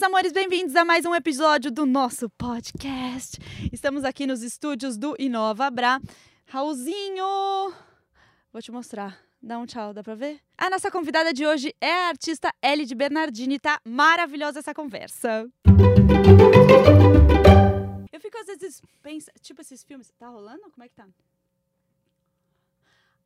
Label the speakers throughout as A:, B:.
A: meus amores, bem-vindos a mais um episódio do nosso podcast. Estamos aqui nos estúdios do Inova Bra. Raulzinho, vou te mostrar. Dá um tchau, dá pra ver? A nossa convidada de hoje é a artista Ellie de Bernardini. Tá maravilhosa essa conversa. Eu fico às vezes pensando, tipo esses filmes, tá rolando? Como é que tá?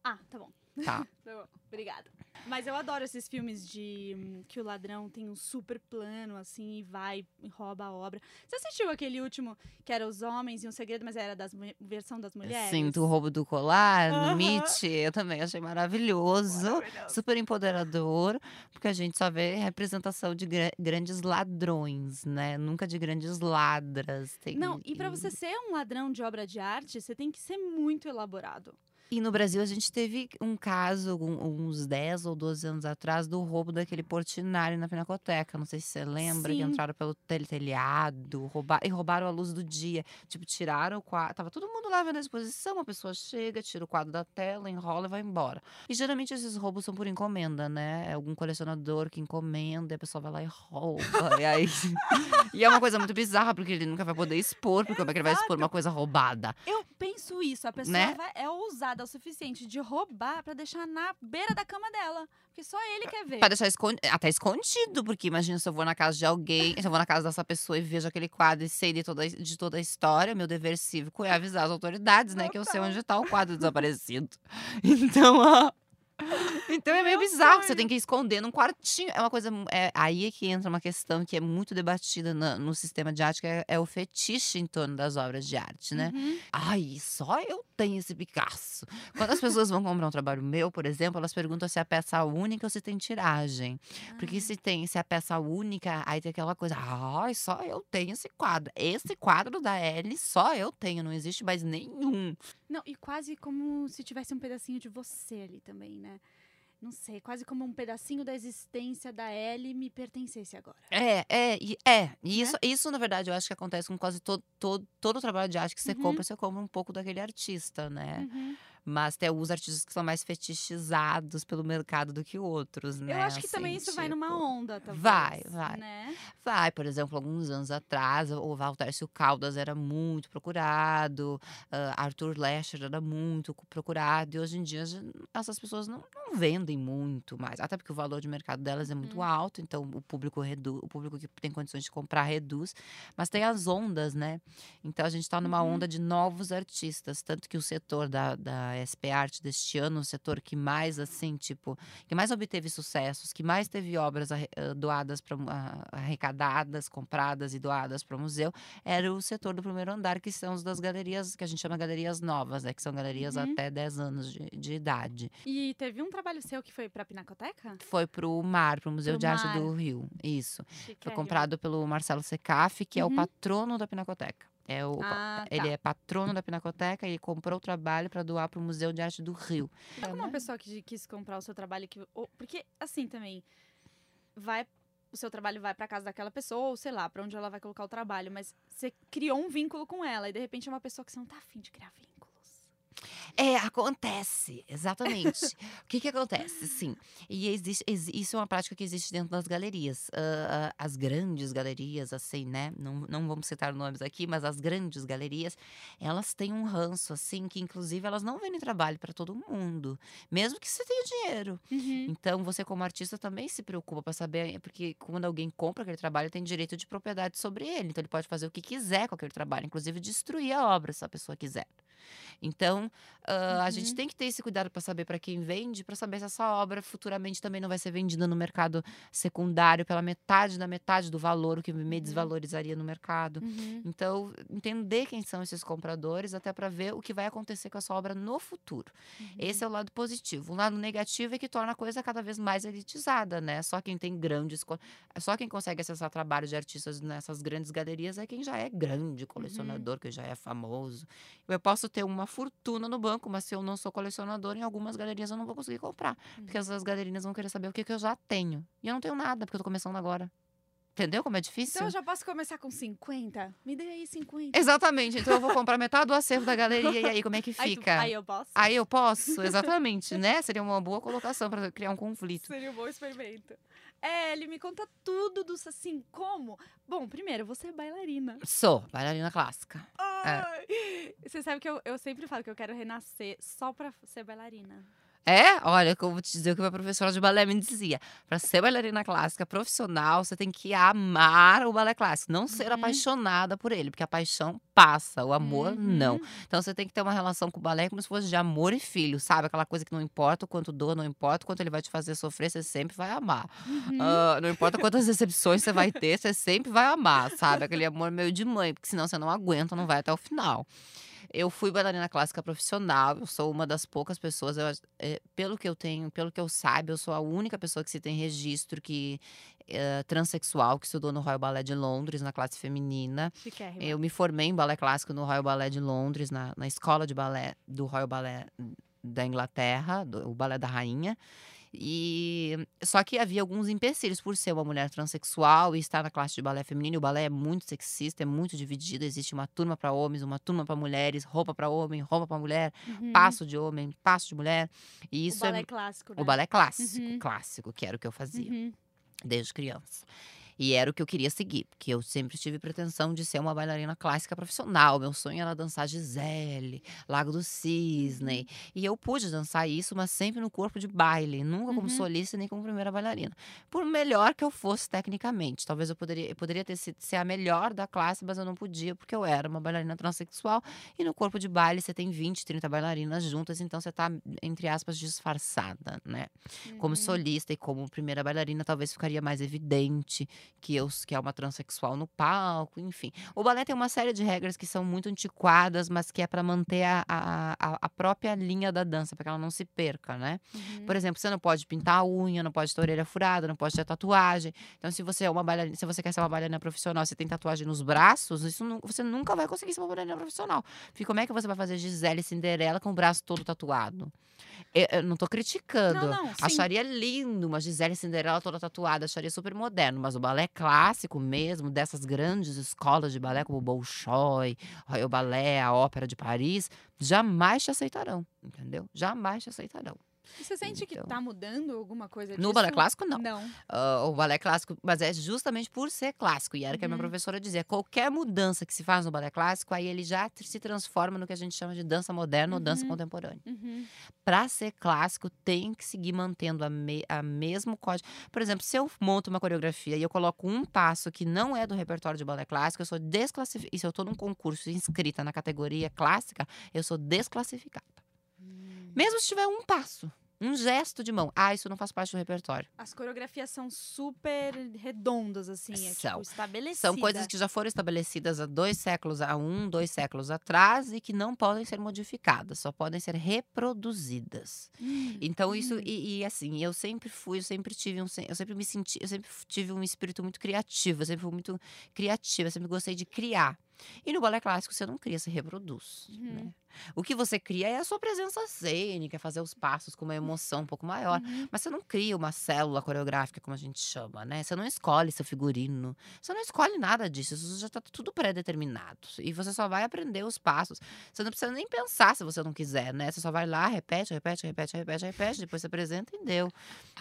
A: Ah, tá bom.
B: Tá.
A: Tá bom, obrigada. Mas eu adoro esses filmes de hum, que o ladrão tem um super plano, assim, e vai e rouba a obra. Você assistiu aquele último que era Os Homens e um Segredo, mas era das mu- versão das mulheres?
B: Sim, do roubo do colar, no Meet, eu também achei maravilhoso,
A: Maravilhoso.
B: super empoderador, porque a gente só vê representação de gra- grandes ladrões, né? Nunca de grandes ladras. Tem-
A: Não, e pra você ser um ladrão de obra de arte, você tem que ser muito elaborado.
B: E no Brasil a gente teve um caso, um- uns 10 ou 12 anos atrás, do roubo daquele Portinari na Pinacoteca. Não sei se você lembra, que
A: Sim.
B: entraram pelo tel- telhado, roubar, e roubaram a luz do dia. Tipo, tiraram o quadro. Tava todo mundo lá vendo a exposição, a pessoa chega, tira o quadro da tela, enrola e vai embora. E geralmente esses roubos são por encomenda, né? É algum colecionador que encomenda e a pessoa vai lá e rouba. e aí. e é uma coisa muito bizarra, porque ele nunca vai poder expor, porque como é que ele vai expor uma coisa roubada?
A: Eu penso isso, a pessoa
B: Né?
A: vai- é ousada o suficiente de roubar pra deixar na beira da cama dela. Porque só ele quer ver.
B: Pra deixar escon- até escondido, porque imagina se eu vou na casa de alguém, se eu vou na casa dessa pessoa e vejo aquele quadro e sei de toda, de toda a história, meu dever cívico é avisar as autoridades, né? Que eu sei onde tá o quadro desaparecido. Então, ó. Então é meio
A: Meu
B: bizarro, você tem que esconder num quartinho. É uma coisa. É, aí é que entra uma questão que é muito debatida na- no sistema de arte, que é, é o fetiche em torno das obras de arte, né?
A: Uhum.
B: Ai, só eu tenho esse Picasso. Quando as pessoas vão comprar um trabalho meu, por exemplo, elas perguntam se é a peça única ou se tem tiragem. Porque se tem, se é a peça única, aí tem aquela coisa, ai, só eu tenho esse quadro. Esse quadro da Ellie, só eu tenho, não existe mais nenhum.
A: Não, e quase como se tivesse um pedacinho de você ali também, né? Não sei, quase como um pedacinho da existência da Ellie me pertencesse agora.
B: É, é, é. E isso, isso, na verdade, eu acho que acontece com quase todo, todo, todo o trabalho de arte que você
A: Uhum.
B: compra, você compra um pouco daquele artista, né?
A: Uhum.
B: Mas tem alguns artistas que são mais fetichizados pelo mercado do que outros, né?
A: Eu acho que também
B: Assim,
A: isso vai numa
B: tipo,
A: onda, talvez.
B: vai, vai.
A: Né?
B: Vai, por exemplo, alguns anos atrás, o Valtércio Caldas era muito procurado, ah, Arthur Lescher era muito cu- procurado, e hoje em dia essas pessoas não, não vendem muito mais, até porque o valor de mercado delas é muito
A: Uhum.
B: alto, então o público reduz, o público que tem condições de comprar reduz, mas tem as ondas, né? Então a gente está numa
A: Uhum.
B: onda de novos artistas, tanto que o setor da, da SP Arte deste ano, o setor que mais assim, tipo, que mais obteve sucessos, que mais teve obras doadas para arrecadadas, compradas e doadas para o museu, era o setor do primeiro andar, que são os das galerias que a gente chama galerias novas, né, que são galerias
A: Uhum.
B: até 10 anos de, de idade.
A: E teve um trabalho seu que foi pra Pinacoteca?
B: Foi pro MAR, pro Museu
A: Pro
B: de Arte
A: Mar.
B: do Rio. Isso. Foi comprado pelo Marcelo Secaf, que é
A: Uhum.
B: o patrono da Pinacoteca. É o,
A: Ah,
B: ele
A: tá.
B: é patrono da Pinacoteca e ele comprou o trabalho para doar para o Museu de Arte do Rio.
A: Como uma pessoa que quis comprar o seu trabalho que porque assim também vai o seu trabalho vai pra casa daquela pessoa ou sei lá pra onde ela vai colocar o trabalho, mas você criou um vínculo com ela e de repente é uma pessoa que você não tá afim de criar vínculos.
B: É, acontece, exatamente. o que que acontece? Sim, e existe, exi- isso é uma prática que existe dentro das galerias. Ah, ah, as grandes galerias, assim, né? Não, não vamos citar nomes aqui, mas as grandes galerias, elas têm um ranço, assim, que inclusive elas não vendem trabalho para todo mundo, mesmo que você tenha dinheiro. Então, você como artista também se preocupa para saber, porque quando alguém compra aquele trabalho, tem direito de propriedade sobre ele. Então, ele pode fazer o que quiser com aquele trabalho, inclusive destruir a obra, se a pessoa quiser. Então, ah, a gente
A: Uhum.
B: tem que ter esse cuidado para saber para quem vende, para saber se essa obra futuramente também não vai ser vendida no mercado secundário pela metade da metade do valor, o que me
A: Uhum.
B: desvalorizaria no mercado.
A: Uhum.
B: Então, entender quem são esses compradores, até para ver o que vai acontecer com essa obra no futuro. Esse é o lado positivo. O lado negativo é que torna a coisa cada vez mais elitizada, né? Só quem tem grandes. Só quem consegue acessar trabalho de artistas nessas grandes galerias é quem já é grande colecionador, que já é famoso. Eu posso ter uma fortuna no banco, mas se eu não sou colecionador, em algumas galerias eu não vou conseguir comprar. Porque essas galerias vão querer saber o que, que eu já tenho. E eu não tenho nada, porque eu tô começando agora. Entendeu como é difícil?
A: Então eu já posso começar com 50? Me dê aí 50.
B: Exatamente. Então eu vou comprar metade do acervo da galeria e aí como é que
A: Aí, tu-
B: fica?
A: aí eu posso?
B: Aí eu posso, exatamente, né? Seria uma boa colocação para criar um conflito.
A: Seria um bom experimento. É, ele me conta tudo do assim, como? Bom, primeiro, você é bailarina.
B: Sou bailarina clássica.
A: Ai, Você sabe que eu, eu sempre falo que eu quero renascer só pra ser bailarina.
B: É? Olha, eu vou te dizer o que a minha professora de balé me dizia. Para ser bailarina clássica profissional, você tem que amar o balé clássico, não ser
A: Uhum.
B: apaixonada por ele, porque a paixão passa, o amor não.
A: Uhum.
B: Então você tem que ter uma relação com o balé como se fosse de amor e filho, sabe? Aquela coisa que não importa o quanto doa, não importa o quanto ele vai te fazer sofrer, você sempre vai amar.
A: Uhum.
B: Ah, não importa quantas decepções você vai ter, você sempre vai amar, sabe? Aquele amor meio de mãe, porque senão você não aguenta, não vai até o final. Eu fui bailarina clássica profissional, eu sou uma das poucas pessoas, eu é, pelo que eu tenho, pelo que eu saiba, eu sou a única pessoa que se tem registro que é, transexual que estudou no Royal Ballet de Londres, na classe feminina.
A: Chiquérrima.
B: Eu me formei em balé clássico no Royal Ballet de Londres, na, na escola de balé do Royal Ballet da Inglaterra, do, o Balé da Rainha. E só que havia alguns empecilhos por ser uma mulher transexual e estar na classe de balé feminino. O balé é muito sexista, é muito dividido. Existe uma turma para homens, uma turma para mulheres, roupa para homem, roupa para mulher,
A: Uhum.
B: passo de homem, passo de mulher. E isso
A: o balé
B: é
A: clássico, né?
B: o balé clássico,
A: Uhum.
B: clássico, que era o que eu fazia
A: Uhum.
B: desde criança. E era o que eu queria seguir, porque eu sempre tive pretensão de ser uma bailarina clássica profissional. Meu sonho era dançar Gisele, Lago do Cisne.
A: Uhum.
B: E eu pude dançar isso, mas sempre no corpo de baile, nunca como
A: Uhum.
B: solista nem como primeira bailarina. Por melhor que eu fosse tecnicamente. Talvez eu poderia, eu poderia ter sido ser a melhor da classe, mas eu não podia, porque eu era uma bailarina transexual. E no corpo de baile você tem 20, 30 bailarinas juntas, então você tá, entre aspas, disfarçada, né? Como
A: Uhum.
B: solista e como primeira bailarina, talvez ficaria mais evidente que eu que é uma transexual no palco, enfim. O balé tem uma série de regras que são muito antiquadas, mas que é para manter a, a, a- própria linha da dança, para que ela não se perca, né?
A: Uhum.
B: Por exemplo, você não pode pintar a unha, não pode ter orelha furada, não pode ter tatuagem. Então, se você é uma bailarina, se você quer ser uma bailarina profissional, você tem tatuagem nos braços, isso nu- você nunca vai conseguir ser uma bailarina profissional. Porque como é que você vai fazer Gisele Cinderela com o braço todo tatuado? Eu, eu não tô criticando.
A: Não, não.
B: Acharia lindo uma Gisele Cinderela toda tatuada, acharia super moderno. Mas o balé clássico mesmo, dessas grandes escolas de balé como o Bolshoi, Royal Ballet, a Ópera de Paris, jamais te aceitarão, entendeu? Jamais te aceitarão.
A: E você sente que
B: Então.
A: tá mudando alguma coisa disso?
B: No balé clássico, não.
A: Não.
B: Ah, o balé clássico, mas é justamente por ser clássico. E era o que a minha
A: Uhum.
B: professora dizia: qualquer mudança que se faz no balé clássico, aí ele já se transforma no que a gente chama de dança moderna ou dança
A: Uhum.
B: contemporânea.
A: Uhum.
B: Para ser clássico, tem que seguir mantendo a, me, a mesmo código. Por exemplo, se eu monto uma coreografia e eu coloco um passo que não é do repertório de balé clássico, eu sou desclassificada. E se eu estou num concurso inscrita na categoria clássica, eu sou desclassificada.
A: Hum.
B: Mesmo se tiver um passo, um gesto de mão. Ah, isso não faz parte do repertório.
A: As coreografias são super redondas, assim, é
B: São.
A: tipo estabelecidas.
B: São coisas que já foram estabelecidas há dois séculos, há um, dois séculos atrás e que não podem ser modificadas, só podem ser reproduzidas.
A: Hum,
B: Então isso
A: hum.
B: e, e, assim, eu sempre fui, eu sempre tive um, eu sempre me senti, eu sempre tive um espírito muito criativo, eu sempre fui muito criativa, eu sempre gostei de criar. E no balé clássico você não cria, você reproduz,
A: Uhum.
B: né? O que você cria é a sua presença cênica, fazer os passos com uma emoção um pouco maior.
A: Uhum.
B: Mas você não cria uma célula coreográfica, como a gente chama, né? Você não escolhe seu figurino. Você não escolhe nada disso. Isso já tá tudo pré-determinado. E você só vai aprender os passos. Você não precisa nem pensar se você não quiser, né? Você só vai lá, repete, repete, repete, repete, repete. Depois você apresenta e deu.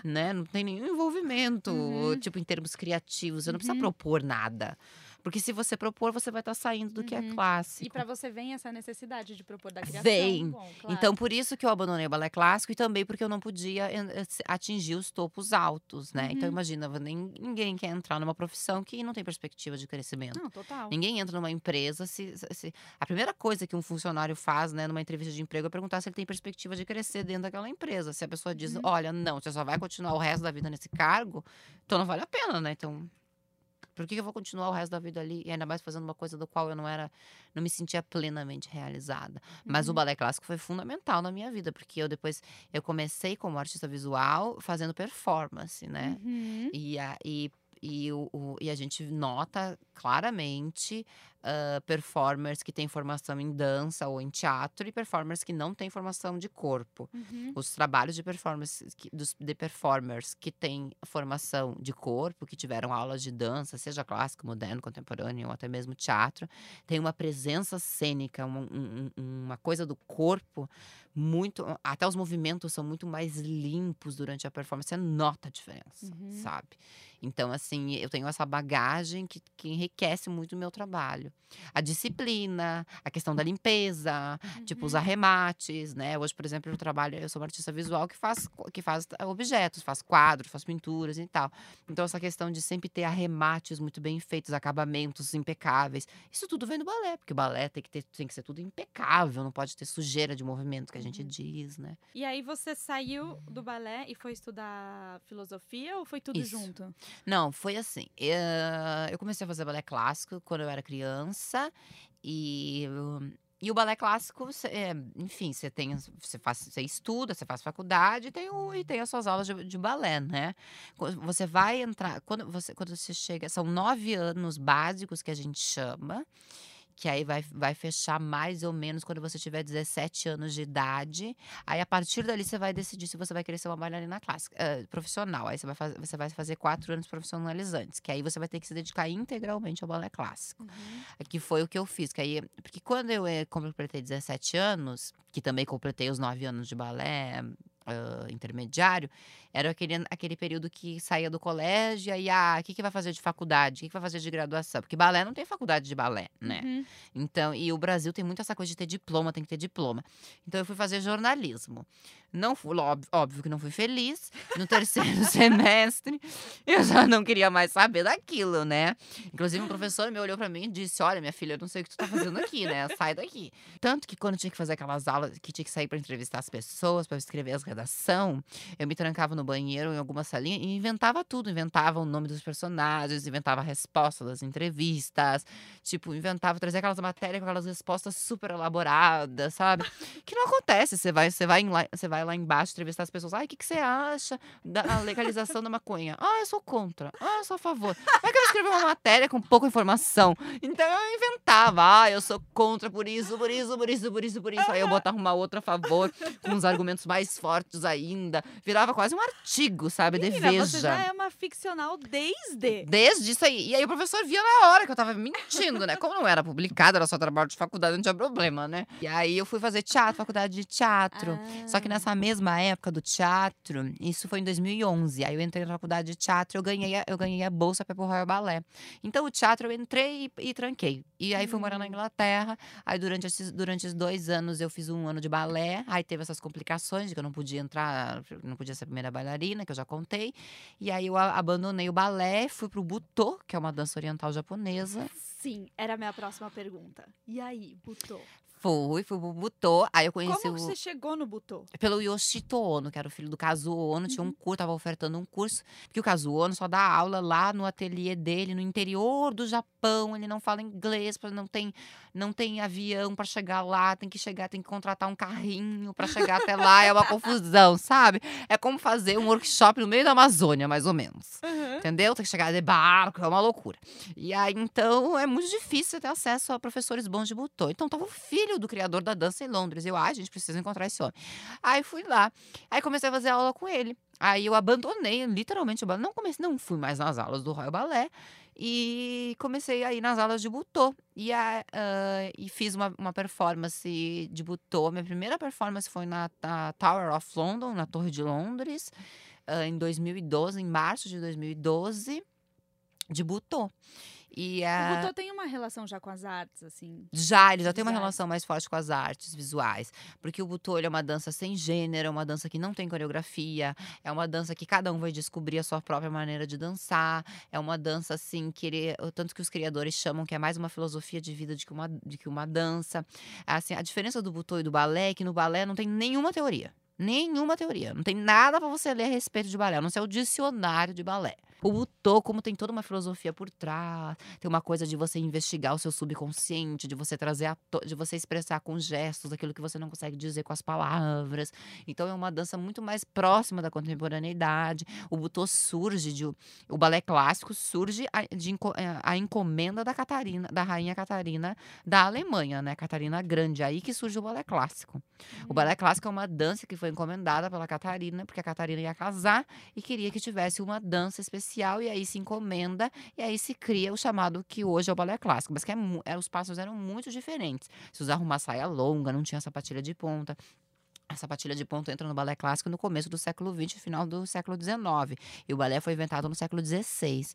B: Né? Não tem nenhum envolvimento,
A: Uhum.
B: tipo, em termos criativos. Você não precisa
A: Uhum.
B: propor nada. Porque se você propor, você vai estar saindo do que é
A: Uhum.
B: clássico.
A: E pra você vem essa necessidade de propor da criação.
B: Vem.
A: Bom, claro.
B: Então, por isso que eu abandonei o balé clássico e também porque eu não podia eh, se- atingir os topos altos, né? Então,
A: Uhum.
B: imagina, nem- ninguém quer entrar numa profissão que não tem perspectiva de crescimento.
A: Não, total.
B: Ninguém entra numa empresa se, se- se- A primeira coisa que um funcionário faz, né, numa entrevista de emprego é perguntar se ele tem perspectiva de crescer dentro daquela empresa. Se a pessoa diz,
A: Uhum.
B: olha, não, você só vai continuar o resto da vida nesse cargo, então não vale a pena, né? Então. Por que eu vou continuar o resto da vida ali? E ainda mais fazendo uma coisa do qual eu não era, não me sentia plenamente realizada. Mas o
A: Uhum.
B: balé clássico foi fundamental na minha vida, porque eu depois eu comecei como artista visual fazendo performance, né?
A: Uhum.
B: E a, e, e, o, o- e a gente nota claramente ah, performers que têm formação em dança ou em teatro e performers que não têm formação de corpo.
A: Uhum.
B: Os trabalhos de performance que- dos, de performers que têm formação de corpo, que tiveram aulas de dança, seja clássico, moderno, contemporâneo ou até mesmo teatro, tem uma presença cênica, uma, um- um- uma coisa do corpo muito. Até os movimentos são muito mais limpos durante a performance. Você nota a diferença,
A: Uhum.
B: sabe? Então, assim, eu tenho essa bagagem que, que enriquece muito o meu trabalho. A disciplina, a questão da limpeza, tipo, os
A: Uhum.
B: arremates, né? Hoje, por exemplo, eu trabalho, eu sou uma artista visual que faz, que faz objetos, faz quadros, faz pinturas e tal. Então, essa questão de sempre ter arremates muito bem feitos, acabamentos impecáveis, isso tudo vem do balé, porque o balé tem que, ter, tem que ser tudo impecável, não pode ter sujeira de movimento, que a gente
A: Uhum.
B: diz, né?
A: E aí você saiu do balé e foi estudar filosofia ou foi tudo
B: Isso.
A: junto?
B: Não, foi assim. eh, Eu comecei a fazer balé clássico quando eu era criança e hum, e o balé clássico, é, enfim, você tem, você faz, você estuda, você faz faculdade e tem, o, e tem as suas aulas de, de balé, né? Você vai entrar, quando você, quando você chega, são nove anos básicos que a gente chama, que aí vai, vai fechar mais ou menos quando você tiver 17 anos de idade. Aí, a partir dali, você vai decidir se você vai querer ser uma bailarina clássica, eh, profissional. Aí, você vai, faz, você vai fazer quatro anos profissionalizantes, que aí você vai ter que se dedicar integralmente ao balé clássico. Que foi o que eu fiz. Que aí, porque quando eu eh, completei 17 anos, que também completei os 9 anos de balé ah, intermediário, era aquele, aquele período que saía do colégio e aí, ah, o que, que vai fazer de faculdade? O que, que vai fazer de graduação? Porque balé não tem faculdade de balé, né?
A: Uhum.
B: Então, e o Brasil tem muito essa coisa de ter diploma, tem que ter diploma. Então eu fui fazer jornalismo. Não fui, óbvio, óbvio que não fui feliz. No terceiro semestre, eu já não queria mais saber daquilo, né? Inclusive, um professor me olhou pra mim e disse: Olha, minha filha, eu não sei o que tu tá fazendo aqui, né? Sai daqui. Tanto que quando tinha que fazer aquelas aulas, que tinha que sair pra entrevistar as pessoas, pra escrever as redação, eu me trancava no banheiro, em alguma salinha, e inventava tudo. Inventava o nome dos personagens, inventava a resposta das entrevistas. Tipo, inventava, trazia aquelas matérias com aquelas respostas super elaboradas, sabe? Que não acontece. Você vai, você vai, em você vai lá embaixo entrevistar as pessoas. Ai, o que, que você acha da legalização da maconha? Ah, eu sou contra. Ah, eu sou a favor. Como é que eu vou escrever uma matéria com pouca informação? Então eu inventava. Ah, eu sou contra por isso, por isso, por isso, por isso, por isso. Aí eu botava uma outra a favor, com uns argumentos mais fortes ainda. Virava quase um artigo, sabe? De
A: Menina,
B: Veja.
A: você já é uma ficcional desde.
B: Desde isso aí. E aí o professor via na hora que eu tava mentindo, né? Como não era publicado, era só trabalho de faculdade, não tinha problema, né? E aí eu fui fazer teatro, faculdade de teatro. Só que
A: Ah.
B: Nessa mesma época do teatro, isso foi em 2011. Aí eu entrei na faculdade de teatro, eu ganhei a, eu ganhei a bolsa para pro Royal Ballet. Então o teatro eu entrei e, e tranquei. E aí fui morar na
A: Hum.
B: Inglaterra. Aí durante esses, durante esses dois anos eu fiz um ano de balé. Aí teve essas complicações de que eu não podia entrar, não podia ser a primeira bailarina, que eu já contei. E aí eu abandonei o balé, fui pro Butô, que é uma dança oriental japonesa.
A: Sim, era a minha próxima pergunta. E aí, Butô?
B: Fui, fui pro Butô. Aí eu conheci
A: Como
B: o
A: você chegou no Butô?
B: pelo Yoshito Ono, que era o filho do Kazuo Ono, tinha um
A: Uhum.
B: curso, tava ofertando um curso, porque o Kazuo Ono só dá aula lá no ateliê dele, no interior do Japão, ele não fala inglês, não tem, não tem avião pra chegar lá, tem que chegar, tem que contratar um carrinho pra chegar até lá, é uma confusão, sabe? É como fazer um workshop no meio da Amazônia, mais ou menos. Entendeu? Tem que chegar de barco, é uma loucura. E aí, então, é muito difícil ter acesso a professores bons de butô. Então, tava o filho do criador da dança em Londres. Eu, ai, a gente precisa encontrar esse homem. Aí fui lá. Aí comecei a fazer aula com ele. Aí eu abandonei literalmente. Não comecei, não fui mais nas aulas do Royal Ballet. E comecei a ir nas aulas de butô. E, a, ah, e fiz uma, uma performance de butô. Minha primeira performance foi na, na Tower of London, na Torre de Londres, ah, em 2012, em março de 2012, de butô. E
A: O
B: a.
A: Butô tem uma relação já com as artes, assim.
B: Já, ele já tem uma
A: Visuais.
B: relação mais forte com as artes visuais. Porque o Butô é uma dança sem gênero, é uma dança que não tem coreografia, é uma dança que cada um vai descobrir a sua própria maneira de dançar. É uma dança, assim, que ele. Tanto que os criadores chamam que é mais uma filosofia de vida do que uma, do que uma dança. Assim, a diferença do Butô e do balé é que no balé não tem nenhuma teoria. Nenhuma teoria. Não tem nada pra você ler a respeito de balé, a não ser o dicionário de balé. O butô, como tem toda uma filosofia por trás, tem uma coisa de você investigar o seu subconsciente, de você trazer a de você expressar com gestos aquilo que você não consegue dizer com as palavras. Então é uma dança muito mais próxima da contemporaneidade. O butô surge de o balé clássico surge a, de eh, a encomenda da Catarina, da rainha Catarina da Alemanha, né? Catarina Grande, aí que surge o balé clássico. O balé clássico é uma dança que foi encomendada pela Catarina, porque a Catarina ia casar e queria que tivesse uma dança especial e aí se encomenda e aí se cria o chamado que hoje é o balé clássico, mas que é, é, os passos eram muito diferentes. Se usava uma saia longa, não tinha sapatilha de ponta. A sapatilha de ponta entra no balé clássico no começo do século XX, final do século XIX. E o balé foi inventado no século XVI.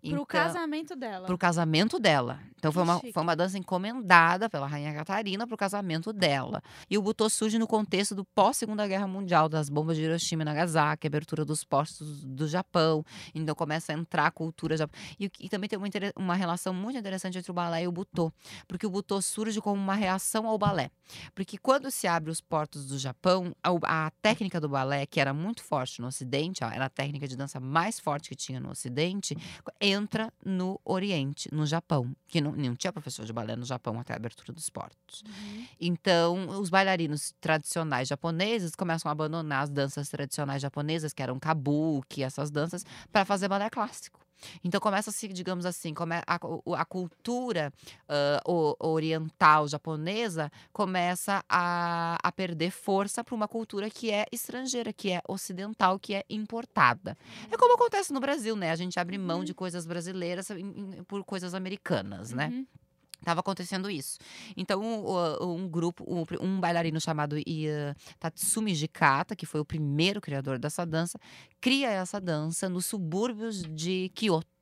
A: Pro
B: Então-
A: casamento dela.
B: pro casamento dela. Então foi uma,
A: chique.
B: foi uma dança encomendada pela Rainha Catarina pro casamento dela. E o butô surge no contexto do pós-Segunda Guerra Mundial, das bombas de Hiroshima e Nagasaki, abertura dos portos do Japão. Então começa a entrar a cultura japonesa. E, e também tem uma, uma relação muito interessante entre o balé e o butô, porque o butô surge como uma reação ao balé. Porque quando se abre os portos do Japão, a, a técnica do balé, que era muito forte no Ocidente, era a técnica de dança mais forte que tinha no Ocidente, entra no Oriente, no Japão, que não, não tinha professor de balé no Japão até a abertura dos portos.
A: Uhum.
B: Então, os bailarinos tradicionais japoneses começam a abandonar as danças tradicionais japonesas, que eram kabuki, essas danças, para fazer balé clássico. Então começa-se, digamos assim, come- a, a cultura o- oriental japonesa começa a, a perder força para uma cultura que é estrangeira, que é ocidental, que é importada. É como acontece no Brasil, né? A gente abre mão de coisas brasileiras por coisas americanas, né?
A: Uhum.
B: Tava acontecendo isso. Então, o- um grupo, um, um bailarino chamado Ia- Tatsumi Jikata, que foi o primeiro criador dessa dança, cria essa dança nos subúrbios de Kyoto.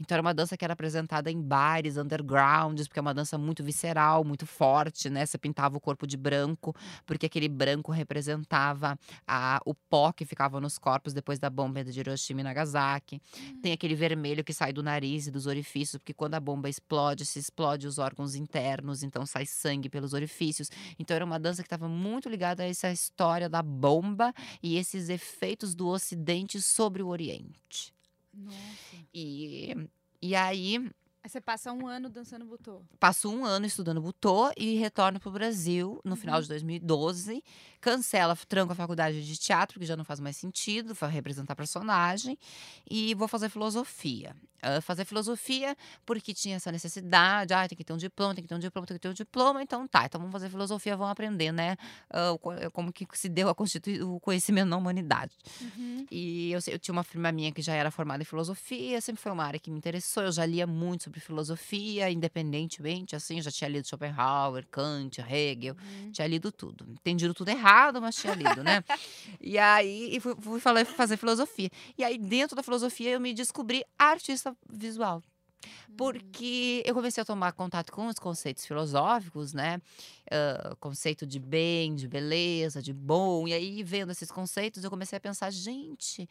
B: Então, era uma dança que era apresentada em bares undergrounds, porque é uma dança muito visceral, muito forte, né? Você pintava o corpo de branco, porque aquele branco representava a, o pó que ficava nos corpos depois da bomba de Hiroshima e Nagasaki. Tem aquele vermelho que sai do nariz e dos orifícios, porque quando a bomba explode, se explode os órgãos internos, então sai sangue pelos orifícios. Então era uma dança que estava muito ligada a essa história da bomba e esses efeitos do Ocidente sobre o Oriente.
A: Nossa.
B: E, e aí
A: Aí você passa um ano dançando butô.
B: passo um ano estudando butô e retorno para o Brasil no final
A: Uhum.
B: de 2012. Cancela, tranco a faculdade de teatro, que já não faz mais sentido, vai representar personagem. E vou fazer filosofia. Ah, fazer filosofia porque tinha essa necessidade. Ah, tem que ter um diploma, tem que ter um diploma, tem que ter um diploma. Então tá, então vamos fazer filosofia, vamos aprender, né? co- como que se deu a constitui o conhecimento na humanidade.
A: Uhum.
B: E eu, eu tinha uma prima minha que já era formada em filosofia, sempre foi uma área que me interessou. Eu já lia muito sobre filosofia, independentemente, assim, já tinha lido Schopenhauer, Kant, Hegel,
A: Uhum.
B: tinha lido tudo. Entendido tudo errado, mas tinha lido, né? e aí e fui, fui falar- fazer filosofia. E aí, dentro da filosofia, eu me descobri artista visual. Porque eu comecei a tomar contato com os conceitos filosóficos, né? Ah, conceito de bem, de beleza, de bom. E aí, vendo esses conceitos, eu comecei a pensar, gente,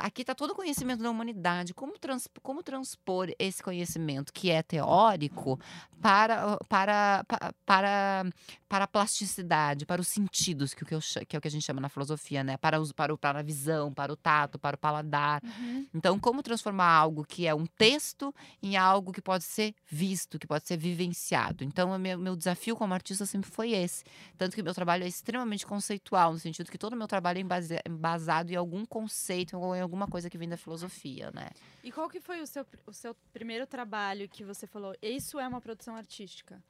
B: aqui está todo o conhecimento da humanidade. Como, trans, como transpor esse conhecimento que é teórico para, para, pa- para, para a plasticidade, para os sentidos, que, o que, eu que é o que a gente chama na filosofia, né? Para, os, para, o, para a visão, para o tato, para o paladar.
A: Uhum.
B: Então, como transformar algo que é um texto em algo que pode ser visto, que pode ser vivenciado. Então, o meu, meu desafio como artista sempre foi esse. Tanto que meu trabalho é extremamente conceitual, no sentido que todo o meu trabalho é embase- embasado em algum conceito em alguma coisa que vem da filosofia, né?
A: E qual que foi o seu, o seu primeiro trabalho que você falou? Isso é uma produção artística?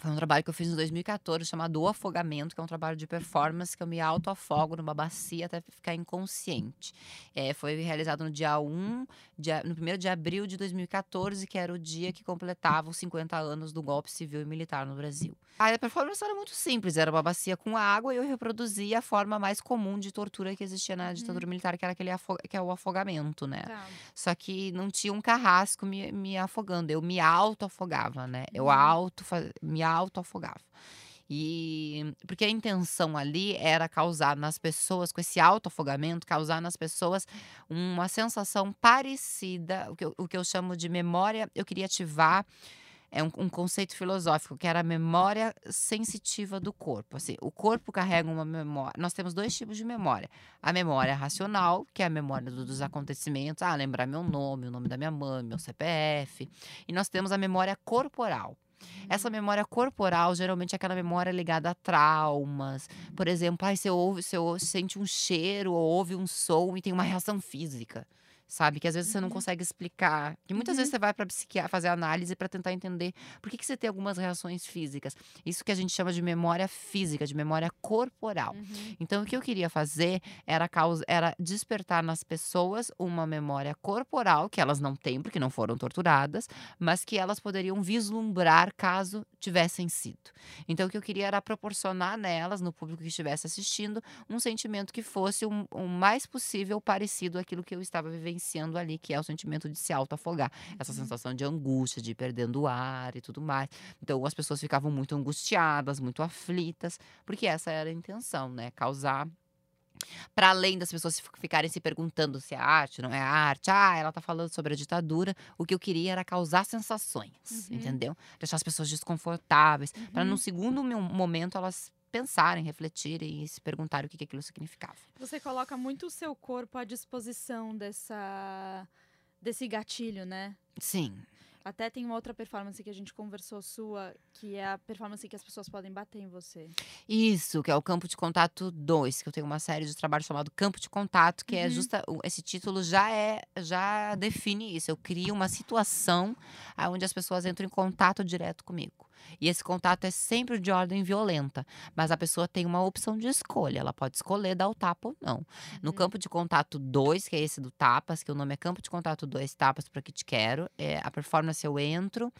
B: Foi um trabalho que eu fiz em 2014 chamado O Afogamento, que é um trabalho de performance que eu me autoafogo numa bacia até ficar inconsciente. É, foi realizado no dia 1, dia, no 1 de abril de 2014, que era o dia que completava os 50 anos do golpe civil e militar no Brasil. A performance era muito simples, era uma bacia com água e eu reproduzia a forma mais comum de tortura que existia na ditadura militar, que era aquele que é o afogamento, né?
A: Tá.
B: Só que não tinha um carrasco me, me afogando. Eu me auto-afogava, né? Eu
A: Uhum.
B: auto, me auto-afogava. E porque a intenção ali era causar nas pessoas, com esse auto-afogamento, causar nas pessoas uma sensação parecida, o que eu, o que eu chamo de memória. Eu queria ativar é um, um conceito filosófico que era a memória sensitiva do corpo. Assim, o corpo carrega uma memória. Nós temos dois tipos de memória: a memória racional, que é a memória do, dos acontecimentos, ah, lembrar meu nome, o nome da minha mãe, meu CPF, e nós temos a memória corporal. Essa memória corporal geralmente é aquela memória ligada a traumas. Por exemplo, ah, você ouve, você sente um cheiro ou ouve um som e tem uma reação física sabe? Que às vezes você não uhum. consegue explicar. Que muitas uhum. vezes você vai para psiquiatra fazer análise para tentar entender por que, que você tem algumas reações físicas. Isso que a gente chama de memória física, de memória corporal. Uhum. Então, o que eu queria fazer era, causa, era despertar nas pessoas uma memória corporal, que elas não têm porque não foram torturadas, mas que elas poderiam vislumbrar caso tivessem sido. Então, o que eu queria era proporcionar nelas, no público que estivesse assistindo, um sentimento que fosse o um, um mais possível parecido àquilo que eu estava vivenciando vivenciando ali, que é o sentimento de se autoafogar. Essa uhum. sensação de angústia, de ir perdendo o ar e tudo mais. Então as pessoas ficavam muito angustiadas, muito aflitas, porque essa era a intenção, né? Causar para além das pessoas ficarem se perguntando se é arte, não é arte, ah, ela tá falando sobre a ditadura, o que eu queria era causar sensações, uhum. entendeu? Deixar as pessoas desconfortáveis, uhum. para no segundo momento elas pensarem, refletirem e se perguntarem o que, que aquilo significava.
A: Você coloca muito o seu corpo à disposição dessa desse gatilho, né?
B: Sim.
A: Até tem uma outra performance que a gente conversou sua, que é a performance que as pessoas podem bater em você.
B: Isso, que é o Campo de Contato 2, que eu tenho uma série de trabalho chamado Campo de Contato, que é uhum. é justa esse título já é já define isso. Eu crio uma situação onde as pessoas entram em contato direto comigo. E esse contato é sempre de ordem violenta, mas a pessoa tem uma opção de escolha, ela pode escolher dar o tapa ou não. Uhum. No campo de contato 2, que é esse do tapas, que o nome é campo de contato 2 tapas para que te quero, é, a performance eu entro,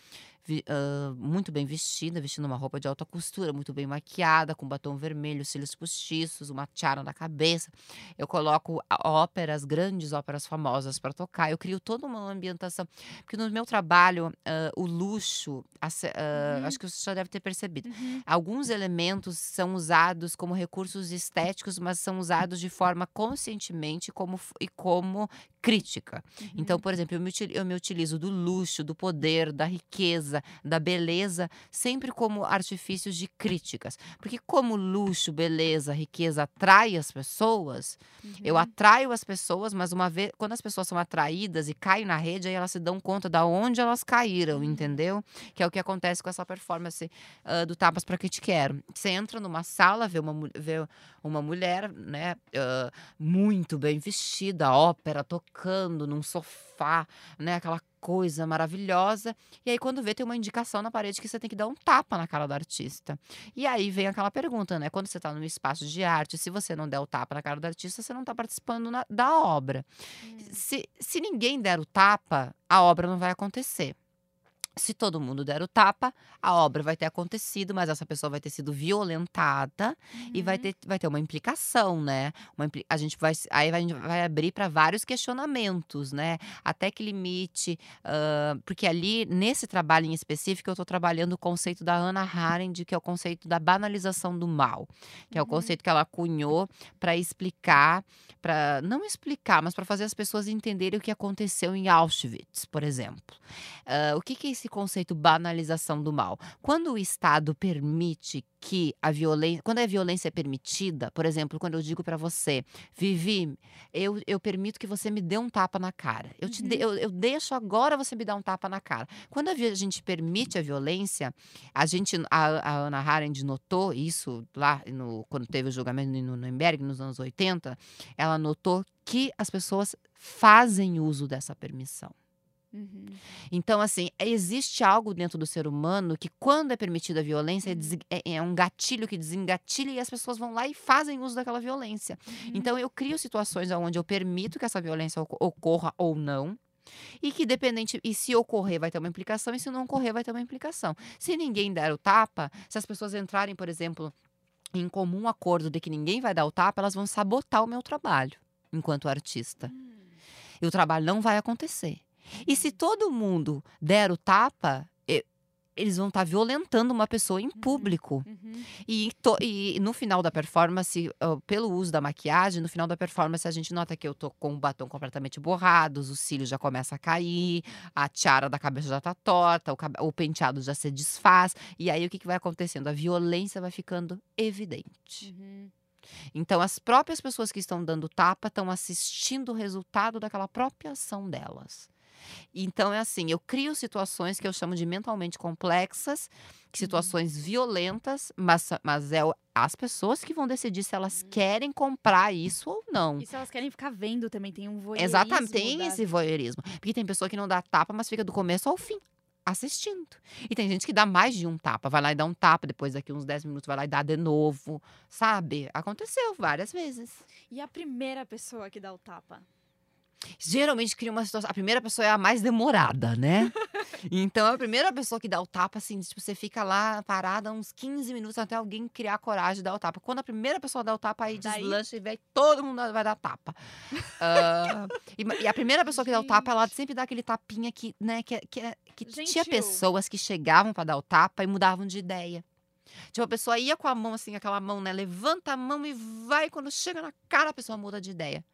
B: uh, muito bem vestida, vestindo uma roupa de alta costura, muito bem maquiada, com batom vermelho, cílios postiços, uma tiara na cabeça. Eu coloco óperas, grandes óperas famosas para tocar. Eu crio toda uma ambientação. Porque no meu trabalho, uh, o luxo, a, uh, uhum. acho que você já deve ter percebido. Uhum. Alguns elementos são usados como recursos estéticos, mas são usados de forma conscientemente como, e como crítica. Então, uhum. Então, por exemplo, eu me, eu me utilizo do luxo, do poder, da riqueza, da beleza, sempre como artifícios de críticas. Porque como luxo, beleza, riqueza atrai as pessoas, uhum. eu atraio as pessoas, mas uma vez, quando as pessoas são atraídas e caem na rede, aí elas se dão conta da onde elas caíram, uhum. entendeu? Que é o que acontece com essa performance uh, do Tapas para que te quero. Você entra numa sala, vê uma, vê uma mulher, né, uh, muito bem vestida, ópera tocando num sofá, né, aquela coisa maravilhosa. E aí, quando vê, tem uma indicação na parede que você tem que dar um tapa na cara do artista. E aí vem aquela pergunta, né? Quando você está num espaço de arte, se você não der o tapa na cara do artista, você não está participando na, da obra. Hum. Se, se ninguém der o tapa, a obra não vai acontecer. Se todo mundo der o tapa, a obra vai ter acontecido, mas essa pessoa vai ter sido violentada uhum. e vai uhum. ter, vai ter uma implicação, né? Uma, a gente vai, aí a gente vai abrir para vários questionamentos, né? Até que limite, uh, porque ali nesse trabalho em específico eu estou trabalhando o conceito da Hannah Arendt, que é o conceito da banalização do mal, que uhum. é o uhum. conceito que ela cunhou para explicar, para não explicar, mas para fazer as pessoas entenderem o que aconteceu em Auschwitz, por exemplo. Uh, o que, que é esse conceito banalização do mal? Quando o Estado permite que a violência, quando a violência é permitida, por exemplo, quando eu digo para você, Vivi, eu, eu permito que você me dê um tapa na cara. Eu, te uhum. de, eu, eu deixo agora você me dar um tapa na cara. Quando a gente permite a violência, a gente, a, a Ana Arendt notou isso lá no, quando teve o julgamento no Nuremberg, nos anos 80, ela notou que as pessoas fazem uso dessa permissão. Uhum. Então, assim, existe algo dentro do ser humano que, quando é permitida a violência, é uhum. é, é, um gatilho que desengatilha e as pessoas vão lá e fazem uso daquela violência. Uhum. Então, eu crio situações onde eu permito que essa violência ocorra ou não. E que dependente, e se ocorrer vai ter uma implicação, e se não ocorrer vai ter uma implicação. Se ninguém der o tapa, se as pessoas entrarem, por exemplo, em comum acordo de que ninguém vai dar o tapa, elas vão sabotar o meu trabalho enquanto artista. Hum. E o trabalho não vai acontecer. E se todo mundo der o tapa, eles vão estar violentando uma pessoa em público.
A: Uhum.
B: E, to- e no final da performance, pelo uso da maquiagem, no final da performance a gente nota que eu tô com o batom completamente borrado, os cílios já começam a cair, a tiara da cabeça já tá torta, o, o penteado já se desfaz. E aí o que, que vai acontecendo? A violência vai ficando evidente.
A: Uhum.
B: Então as próprias pessoas que estão dando tapa estão assistindo o resultado daquela própria ação delas. Então é assim, eu crio situações que eu chamo de mentalmente complexas, que situações violentas, mas, mas é as pessoas que vão decidir se elas querem comprar isso ou não.
A: E se elas querem ficar vendo também, tem um voyeurismo.
B: Exatamente, tem
A: da-
B: esse voyeurismo. Porque tem pessoa que não dá tapa, mas fica do começo ao fim. Assistindo. E tem gente que dá mais de um tapa. Vai lá e dá um tapa, depois daqui uns 10 minutos vai lá e dá de novo. Sabe? Aconteceu várias vezes.
A: E a primeira pessoa que dá o tapa?
B: Geralmente cria uma situação. A primeira pessoa é a mais demorada, né? então a primeira pessoa que dá o tapa, assim, tipo, você fica lá parada uns 15 minutos até alguém criar coragem de dar o tapa. Quando a primeira pessoa dá o tapa, aí
A: Daí-
B: deslancha e vem, todo mundo vai dar tapa. Ah, e, e a primeira pessoa que dá o tapa, ela sempre dá aquele tapinha que, né, que, que, que tinha pessoas que chegavam pra dar o tapa e mudavam de ideia. Tipo, a pessoa ia com a mão assim, aquela mão, né? Levanta a mão e vai. Quando chega na cara, a pessoa muda de ideia.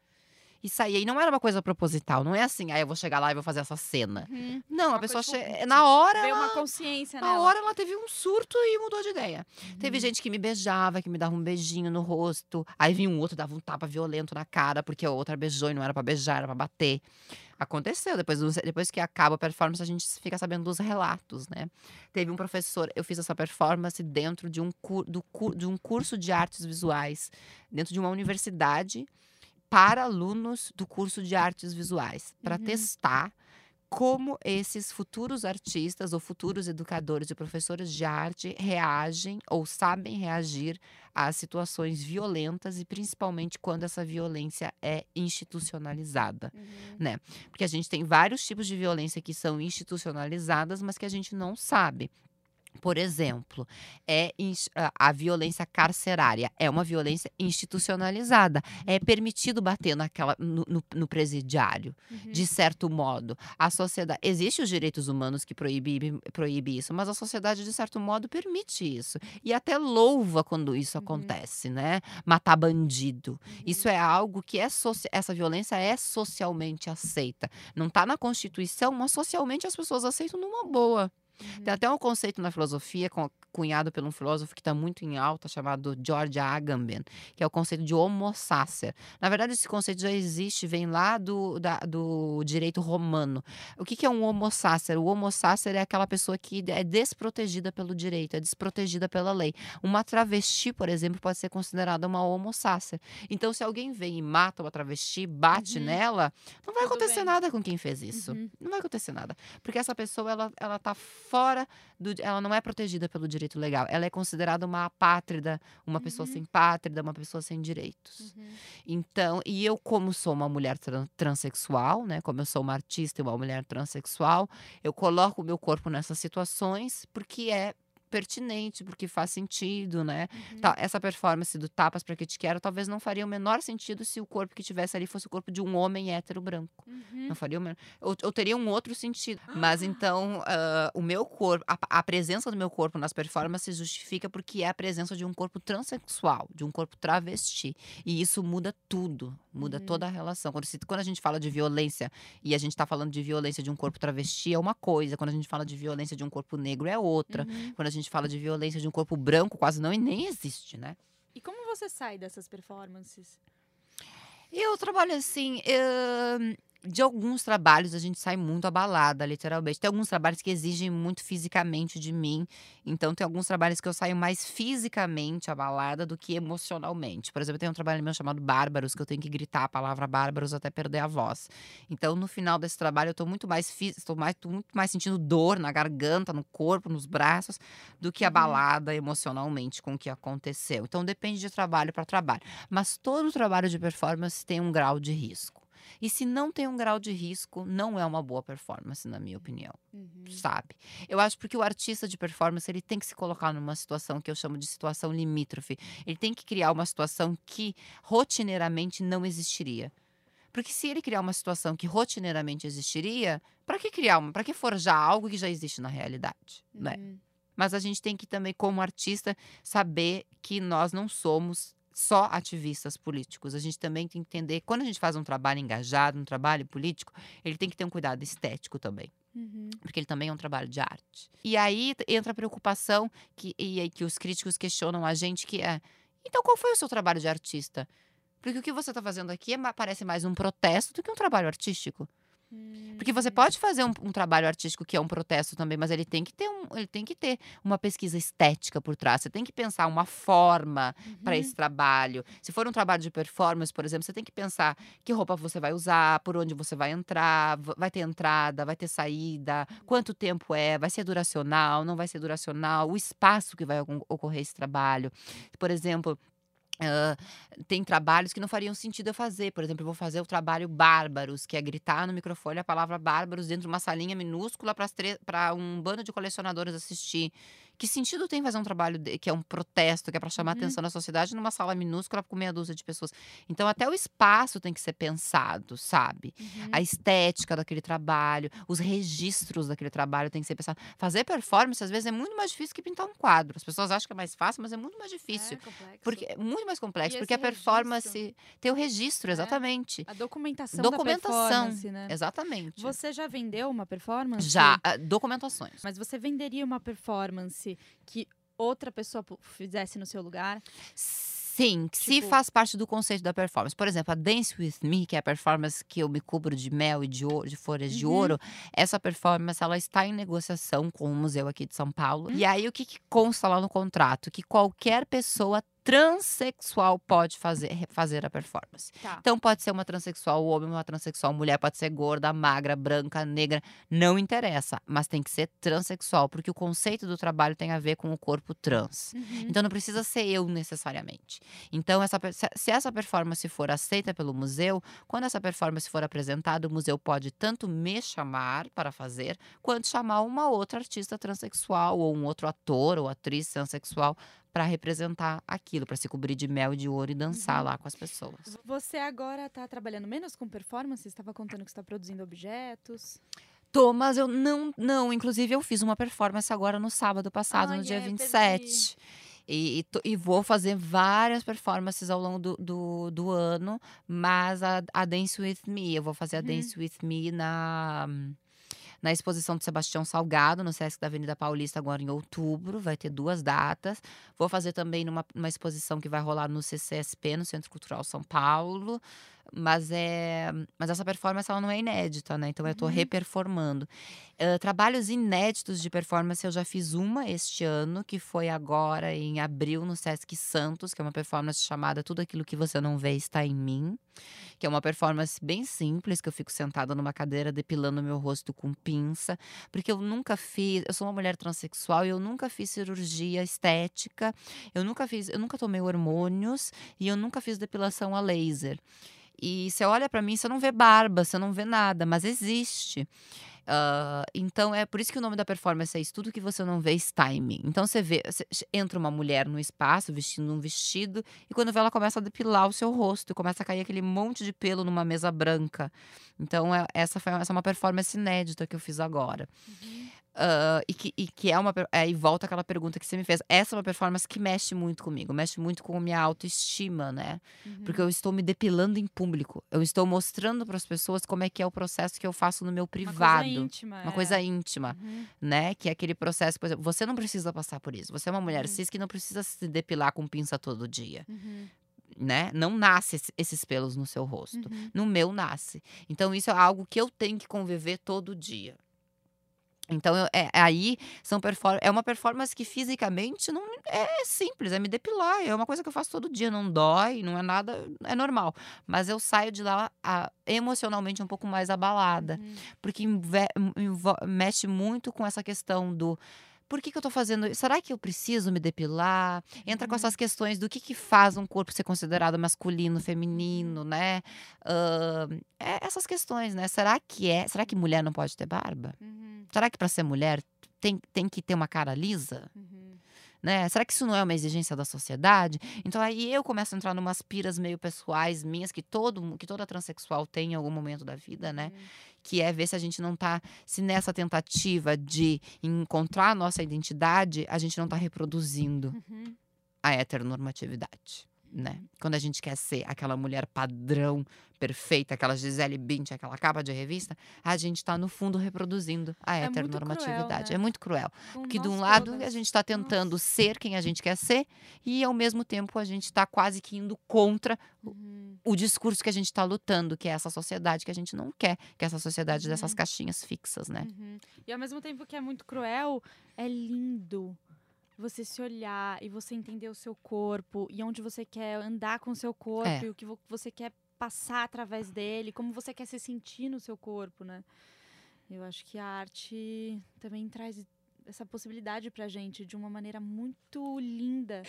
B: E saía. E não era uma coisa proposital. Não é assim, ah, eu vou chegar lá e vou fazer essa cena.
A: Uhum.
B: Não,
A: Uma
B: a pessoa che... na hora.
A: Veio uma consciência
B: na
A: nela.
B: hora ela teve um surto e mudou de ideia. Teve
A: Uhum.
B: gente que me beijava, que me dava um beijinho no rosto. Aí vinha um outro, dava um tapa violento na cara, porque a outra beijou e não era pra beijar, era pra bater. Aconteceu. Depois, depois que acaba a performance, a gente fica sabendo dos relatos, né? Teve um professor, eu fiz essa performance dentro de um, cur- do de um curso de artes visuais, dentro de uma universidade, para alunos do curso de artes visuais, para
A: Uhum.
B: testar como esses futuros artistas ou futuros educadores e professores de arte reagem ou sabem reagir às situações violentas e principalmente quando essa violência é institucionalizada.
A: Uhum.
B: Porque a gente tem vários tipos de violência que são institucionalizadas, mas que a gente não sabe. Por exemplo, é a- violência carcerária é uma violência institucionalizada. É permitido bater naquela, no, no- no presidiário
A: Uhum.
B: de certo modo. A sociedade. Existem os direitos humanos que proíbe, proíbe isso, mas a sociedade, de certo modo, permite isso. E até louva quando isso
A: Uhum.
B: acontece, né? Matar bandido. Isso é algo que é essa violência é socialmente aceita. Não está na Constituição, mas socialmente as pessoas aceitam numa boa.
A: Uhum.
B: Tem até um conceito na filosofia, cunhado por um filósofo que está muito em alta, chamado George Agamben, que é o conceito de homo sacer. Na verdade, esse conceito já existe, vem lá do, da- do direito romano. O que, que é um homo sacer? O homo sacer é aquela pessoa que é desprotegida pelo direito, é desprotegida pela lei. Uma travesti, por exemplo, pode ser considerada uma homo sacer. Então, se alguém vem e mata uma travesti, bate
A: Uhum.
B: nela, não vai
A: Tudo
B: acontecer
A: bem.
B: nada com quem fez isso.
A: Uhum.
B: Não vai acontecer nada. Porque essa pessoa, ela, ela tá fora do. Ela não é protegida pelo direito legal. Ela é considerada uma apátrida, uma pessoa
A: Uhum.
B: sem pátria, uma pessoa sem direitos.
A: Uhum.
B: Então, e eu, como sou uma mulher tran- transexual, né? Como eu sou uma artista e uma mulher transexual, eu coloco o meu corpo nessas situações porque é pertinente, porque faz sentido, né?
A: Uhum.
B: Tá, essa performance do Tapas pra que te quero talvez não faria o menor sentido se o corpo que tivesse ali fosse o corpo de um homem hétero branco.
A: Uhum.
B: Não faria o menor. Ou, ou teria um outro sentido. Mas então, ah, o meu corpo, a, a presença do meu corpo nas performances justifica porque é a presença de um corpo transexual, de um corpo travesti. E isso muda tudo, muda
A: Uhum.
B: toda a relação. Quando, se- quando a gente fala de violência e a gente tá falando de violência de um corpo travesti, é uma coisa. Quando a gente fala de violência de um corpo negro, é outra.
A: Uhum.
B: Quando a gente fala de violência de um corpo branco, quase não e nem existe, né?
A: E como você sai dessas performances?
B: Eu trabalho assim. eh, de alguns trabalhos a gente sai muito abalada, literalmente. Tem alguns trabalhos que exigem muito fisicamente de mim. Então, tem alguns trabalhos que eu saio mais fisicamente abalada do que emocionalmente. Por exemplo, tem um trabalho meu chamado Bárbaros, que eu tenho que gritar a palavra bárbaros até perder a voz. Então, no final desse trabalho, eu tô muito mais estou mais, muito mais sentindo dor na garganta, no corpo, nos braços, do que
A: Uhum.
B: abalada emocionalmente com o que aconteceu. Então, depende de trabalho para trabalho. Mas todo trabalho de performance tem um grau de risco. E se não tem um grau de risco, não é uma boa performance, na minha opinião,
A: Uhum.
B: sabe? Eu acho porque o artista de performance, ele tem que se colocar numa situação que eu chamo de situação limítrofe. Ele tem que criar uma situação que rotineiramente não existiria. Porque se ele criar uma situação que rotineiramente existiria, para que criar uma, para que forjar algo que já existe na realidade, né?
A: Uhum.
B: Mas a gente tem que também, como artista, saber que nós não somos só ativistas políticos. A gente também tem que entender, quando a gente faz um trabalho engajado, um trabalho político, ele tem que ter um cuidado estético também.
A: Uhum.
B: Porque ele também é um trabalho de arte. E aí entra a preocupação que, e aí que os críticos questionam a gente, que é. Então, qual foi o seu trabalho de artista? Porque o que você está fazendo aqui é parece mais um protesto do que um trabalho artístico. Porque você pode fazer um, um trabalho artístico que é um protesto também, mas ele tem que ter um, ele tem que ter uma pesquisa estética por trás. Você tem que pensar uma forma para
A: Uhum.
B: esse trabalho. Se for um trabalho de performance, por exemplo, você tem que pensar que roupa você vai usar, por onde você vai entrar, vai ter entrada, vai ter saída, quanto tempo é, vai ser duracional, não vai ser duracional, o espaço que vai ocorrer esse trabalho. Por exemplo, ah, tem trabalhos que não fariam sentido eu fazer. Por exemplo, eu vou fazer o trabalho bárbaros, que é gritar no microfone a palavra bárbaros dentro de uma salinha minúscula para um bando de colecionadores assistir. Que sentido tem fazer um trabalho de- que é um protesto, que é para chamar
A: Uhum.
B: atenção da sociedade numa sala minúscula com meia dúzia de pessoas? Então, até o espaço tem que ser pensado, sabe?
A: Uhum.
B: A estética daquele trabalho, os registros daquele trabalho tem que ser pensado. Fazer performance, às vezes, é muito mais difícil que pintar um quadro. As pessoas acham que é mais fácil, mas é muito mais difícil.
A: É.
B: Porque é muito mais complexo, porque a performance tem o registro,
A: É.
B: exatamente.
A: A documentação,
B: Documentação.
A: da performance, né?
B: Exatamente.
A: Você já vendeu uma performance?
B: Já, ah, documentações.
A: Mas você venderia uma performance que outra pessoa fizesse no seu lugar?
B: Sim, se
A: Tipo-
B: faz parte do conceito da performance. Por exemplo, a Dance With Me, que é a performance que eu me cubro de mel e de, ouro, de folhas de
A: Uhum.
B: ouro, essa performance ela está em negociação com o museu aqui de São Paulo.
A: Hum.
B: E aí o que, que consta lá no contrato? Que qualquer pessoa transexual pode fazer, fazer a performance.
A: Tá.
B: Então pode ser uma transexual homem, uma transexual mulher, pode ser gorda, magra, branca, negra, não interessa, mas tem que ser transexual, porque o conceito do trabalho tem a ver com o corpo trans.
A: Uhum.
B: Então não precisa ser eu necessariamente. Então essa se essa performance for aceita pelo museu, quando essa performance for apresentada, o museu pode tanto me chamar para fazer, quanto chamar uma outra artista transexual ou um outro ator ou atriz transexual para representar aquilo, para se cobrir de mel e de ouro e dançar
A: Uhum.
B: lá com as pessoas.
A: Você agora tá trabalhando menos com performance? Estava contando que está produzindo objetos.
B: Thomas, eu não, não. Inclusive, eu fiz uma performance agora no sábado passado,
A: Ai,
B: no dia
A: é,
B: 27. E, e, tô- e vou fazer várias performances ao longo do, do, do ano, mas a, a Dance With Me, eu vou fazer a. Dance With Me na, na exposição do Sebastião Salgado, no Sesc da Avenida Paulista, agora em outubro. Vai ter duas datas. Vou fazer também numa, numa exposição que vai rolar no CCSP, no Centro Cultural São Paulo. Mas é, mas essa performance ela não é inédita, né? Então eu tô
A: Uhum.
B: reperformando. Ah, trabalhos inéditos de performance eu já fiz uma este ano, que foi agora em abril no Sesc Santos, que é uma performance chamada Tudo Aquilo que Você Não Vê Está em Mim, que é uma performance bem simples, que eu fico sentada numa cadeira depilando meu rosto com pinça, porque eu nunca fiz, eu sou uma mulher transexual e eu nunca fiz cirurgia estética, eu nunca fiz, eu nunca tomei hormônios e eu nunca fiz depilação a laser. E você olha pra mim, você não vê barba, você não vê nada, mas existe. Ah, então é por isso que o nome da performance é isso, tudo que você não vê mim. Então você vê, você- entra uma mulher no espaço vestindo um vestido e quando vê ela começa a depilar o seu rosto, e começa a cair aquele monte de pelo numa mesa branca. Então é- essa foi essa é uma performance inédita que eu fiz agora. Ah, e, que, e que é uma. Aí volta aquela pergunta que você me fez. Essa é uma performance que mexe muito comigo, mexe muito com a minha autoestima, né?
A: Uhum.
B: Porque eu estou me depilando em público. Eu estou mostrando para as pessoas como é que é o processo que eu faço no meu
A: Uma
B: privado.
A: coisa íntima.
B: Uma
A: é.
B: coisa íntima,
A: Uhum.
B: né? Que é aquele processo, por exemplo, você não precisa passar por isso. Você é uma mulher
A: Uhum.
B: cis que não precisa se depilar com pinça todo dia,
A: Uhum.
B: né? Não nasce esse- esses pelos no seu rosto.
A: Uhum.
B: No meu nasce. Então isso é algo que eu tenho que conviver todo dia. Então eu- é, aí são perfor é uma performance que fisicamente não é simples, é me depilar, é uma coisa que eu faço todo dia, não dói, não é nada, é normal. Mas eu saio de lá ah, emocionalmente um pouco mais abalada,
A: Uhum.
B: porque mexe muito com essa questão do por que, que eu tô fazendo isso? Será que eu preciso me depilar? Entra com
A: Uhum.
B: essas questões do que, que faz um corpo ser considerado masculino, feminino, né? Ah, é essas questões, né? Será que é? Será que mulher não pode ter barba?
A: Uhum.
B: Será que para ser mulher tem, tem que ter uma cara lisa?
A: Uhum.
B: Né? Será que isso não é uma exigência da sociedade? Então aí eu começo a entrar numas piras meio pessoais minhas que todo que toda transexual tem em algum momento da vida, né?
A: Uhum.
B: Que é ver se a gente não tá se nessa tentativa de encontrar a nossa identidade, a gente não tá reproduzindo
A: Uhum.
B: a heteronormatividade, né? Quando a gente quer ser aquela mulher padrão, perfeita, aquela Gisele Bündchen, aquela capa de revista, a gente tá no fundo reproduzindo a
A: É muito cruel,
B: heteronormatividade.
A: né?
B: É muito cruel.
A: Com
B: Porque de um lado
A: todas.
B: a gente está tentando
A: Nossa.
B: ser quem a gente quer ser e ao mesmo tempo a gente está quase que indo contra
A: Uhum.
B: o discurso que a gente está lutando, que é essa sociedade que a gente não quer, que é essa sociedade dessas
A: Uhum.
B: caixinhas fixas, né?
A: Uhum. E ao mesmo tempo que é muito cruel, é lindo você se olhar e você entender o seu corpo e onde você quer andar com o seu corpo
B: É.
A: e o que vo- você quer passar através dele, como você quer se sentir no seu corpo, né? Eu acho que a arte também traz essa possibilidade pra gente de uma maneira muito linda.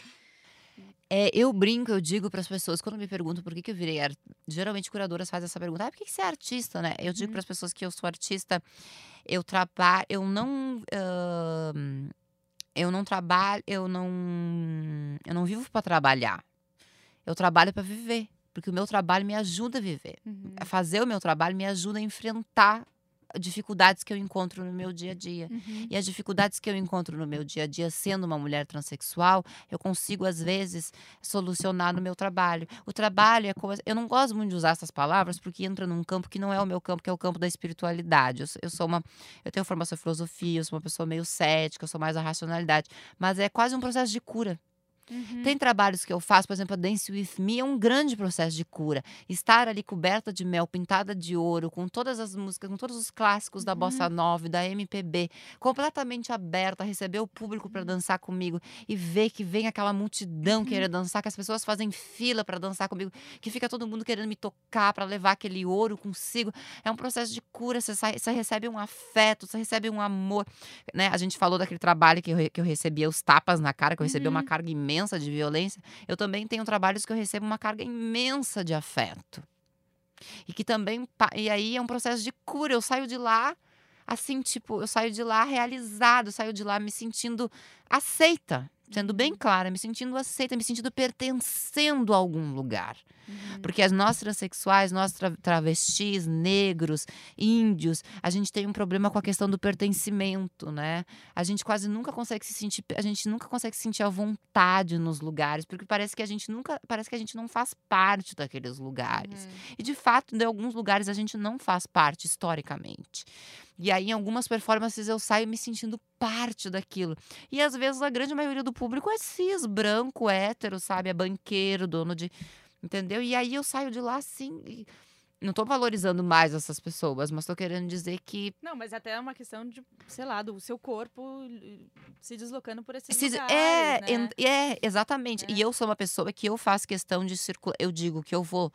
B: É, eu brinco, eu digo para as pessoas, quando me perguntam por que, que eu virei art... Geralmente curadoras fazem essa pergunta, ah, por que, que você é artista, né? Eu digo
A: Uhum.
B: para as pessoas que eu sou artista, eu trabalho, eu não. ahn, eu não trabalho, eu não. Eu não vivo para trabalhar. Eu trabalho para viver. Porque o meu trabalho me ajuda a viver.
A: Uhum.
B: Fazer o meu trabalho me ajuda a enfrentar dificuldades que eu encontro no meu dia a dia.
A: Uhum.
B: E as dificuldades que eu encontro no meu dia a dia, sendo uma mulher transexual, eu consigo, às vezes, solucionar no meu trabalho. O trabalho é como. Eu não gosto muito de usar essas palavras, porque entra num campo que não é o meu campo, que é o campo da espiritualidade. Eu, sou- eu sou uma. Eu tenho formação em filosofia, eu sou uma pessoa meio cética, eu sou mais a racionalidade. Mas é quase um processo de cura.
A: Uhum.
B: Tem trabalhos que eu faço, por exemplo, a Dance With Me é um grande processo de cura. Estar ali coberta de mel, pintada de ouro, com todas as músicas, com todos os clássicos da bossa nova, da MPB, completamente aberta, receber o público para dançar comigo e ver que vem aquela multidão querer dançar, que as pessoas fazem fila para dançar comigo, que fica todo mundo querendo me tocar para levar aquele ouro consigo. É um processo de cura, você, sai- você recebe um afeto, você recebe um amor. Né? A gente falou daquele trabalho que eu, que eu recebia os tapas na cara, que eu recebia uma
A: Uhum.
B: carga imensa de violência. Eu também tenho trabalhos que eu recebo uma carga imensa de afeto. E que também. E aí é um processo de cura. Eu saio de lá, assim, tipo, eu saio de lá realizado, eu saio de lá me sentindo aceita. Sendo bem clara, me sentindo aceita, me sentindo pertencendo a algum lugar.
A: Uhum.
B: Porque as nós transexuais, nós tra- travestis, negros, índios, a gente tem um problema com a questão do pertencimento, né? A gente quase nunca consegue se sentir, a gente nunca consegue se sentir à vontade nos lugares, porque parece que a gente nunca, parece que a gente não faz parte daqueles lugares.
A: Uhum.
B: E de fato, em alguns lugares a gente não faz parte historicamente. E aí, em algumas performances, eu saio me sentindo parte daquilo. E às vezes a grande maioria do público é cis, branco, hétero, sabe? É banqueiro, dono de. Entendeu? E aí eu saio de lá assim. e Não tô valorizando mais essas pessoas, mas tô querendo dizer que.
A: Não, mas até é uma questão de, sei lá, do seu corpo eh, se deslocando por esses
B: se-
A: lugares,
B: é,
A: né?
B: é, exatamente.
A: É.
B: E eu sou uma pessoa que eu faço questão de circular. Eu digo que eu vou